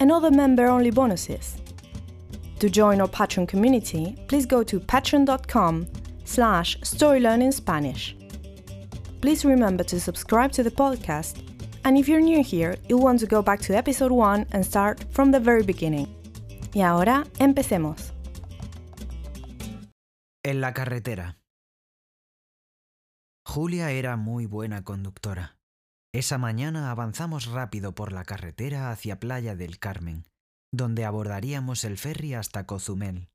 and other member-only bonuses. To join our Patreon community, please go to patreon.com slash storylearningspanish. Please remember to subscribe to the podcast, and if you're new here, you'll want to go back to episode 1 and start from the very beginning. Y ahora, empecemos. En la carretera. Julia era muy buena conductora. Esa mañana avanzamos rápido por la carretera hacia Playa del Carmen, donde abordaríamos el ferry hasta Cozumel.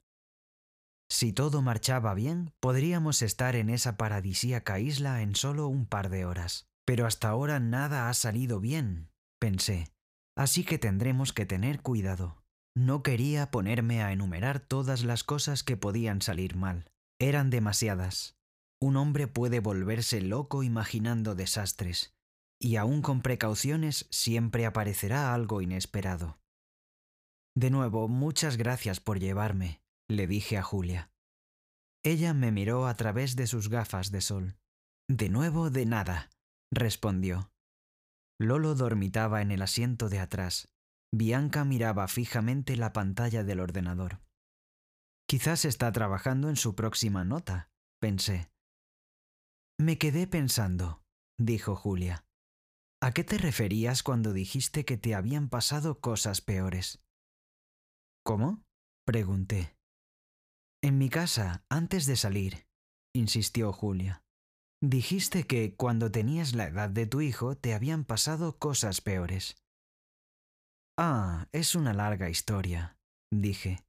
Si todo marchaba bien, podríamos estar en esa paradisíaca isla en solo un par de horas. Pero hasta ahora nada ha salido bien, pensé, así que tendremos que tener cuidado. No quería ponerme a enumerar todas las cosas que podían salir mal. Eran demasiadas. Un hombre puede volverse loco imaginando desastres, y aún con precauciones siempre aparecerá algo inesperado. De nuevo, muchas gracias por llevarme, le dije a Julia. Ella me miró a través de sus gafas de sol. De nuevo, de nada, respondió. Lolo dormitaba en el asiento de atrás. Bianca miraba fijamente la pantalla del ordenador. Quizás está trabajando en su próxima nota, pensé. Me quedé pensando, dijo Julia. ¿A qué te referías cuando dijiste que te habían pasado cosas peores? ¿Cómo? pregunté. En mi casa, antes de salir, insistió Julia. Dijiste que cuando tenías la edad de tu hijo te habían pasado cosas peores. Ah, es una larga historia, dije.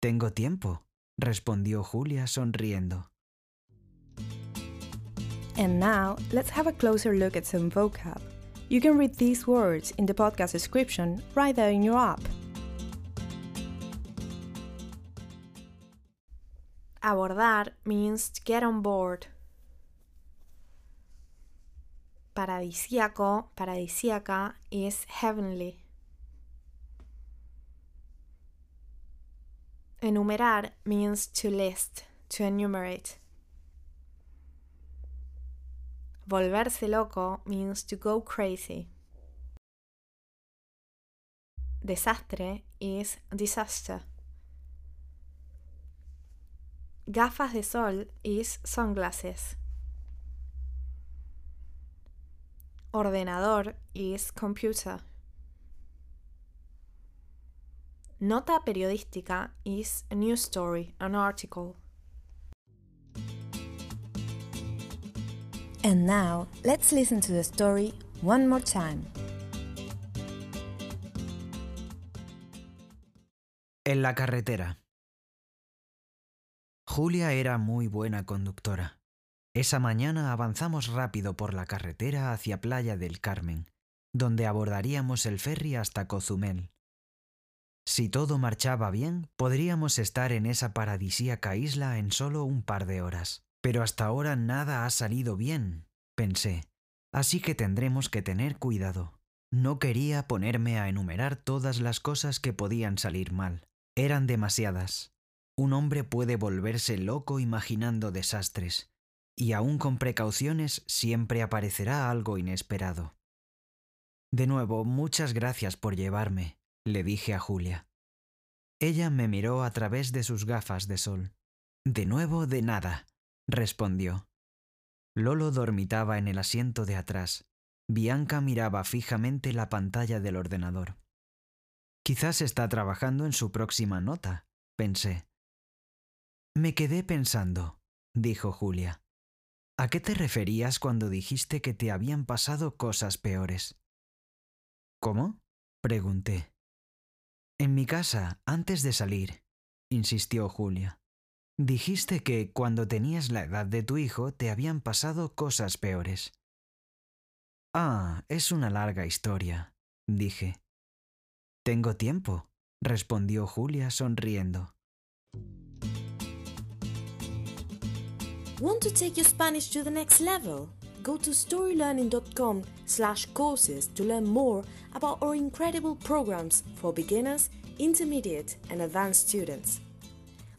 Tengo tiempo, respondió Julia sonriendo. And now, let's have a closer look at some vocab. You can read these words in the podcast description right there in your app. Abordar means to get on board. Paradisíaco, paradisíaca is heavenly. Enumerar means to list, to enumerate. Volverse loco means to go crazy. Desastre is disaster. Gafas de sol is sunglasses. Ordenador is computer. Nota periodística is news story, an article. And now, let's listen to the story one more time. En la carretera. Julia era muy buena conductora. Esa mañana avanzamos rápido por la carretera hacia Playa del Carmen, donde abordaríamos el ferry hasta Cozumel. Si todo marchaba bien, podríamos estar en esa paradisíaca isla en solo un par de horas. Pero hasta ahora nada ha salido bien, pensé, así que tendremos que tener cuidado. No quería ponerme a enumerar todas las cosas que podían salir mal. Eran demasiadas. Un hombre puede volverse loco imaginando desastres, y aún con precauciones siempre aparecerá algo inesperado. De nuevo, muchas gracias por llevarme, le dije a Julia. Ella me miró a través de sus gafas de sol. De nuevo, de nada, respondió. Lolo dormitaba en el asiento de atrás. Bianca miraba fijamente la pantalla del ordenador. Quizás está trabajando en su próxima nota, pensé. Me quedé pensando, dijo Julia. ¿A qué te referías cuando dijiste que te habían pasado cosas peores? ¿Cómo? pregunté. En mi casa, antes de salir, insistió Julia. Dijiste que cuando tenías la edad de tu hijo te habían pasado cosas peores. Ah, es una larga historia, dije. Tengo tiempo, respondió Julia sonriendo. Want to take your Spanish to the next level? Go to storylearning.com slash courses to learn more about our incredible programs for beginners, intermediate and advanced students.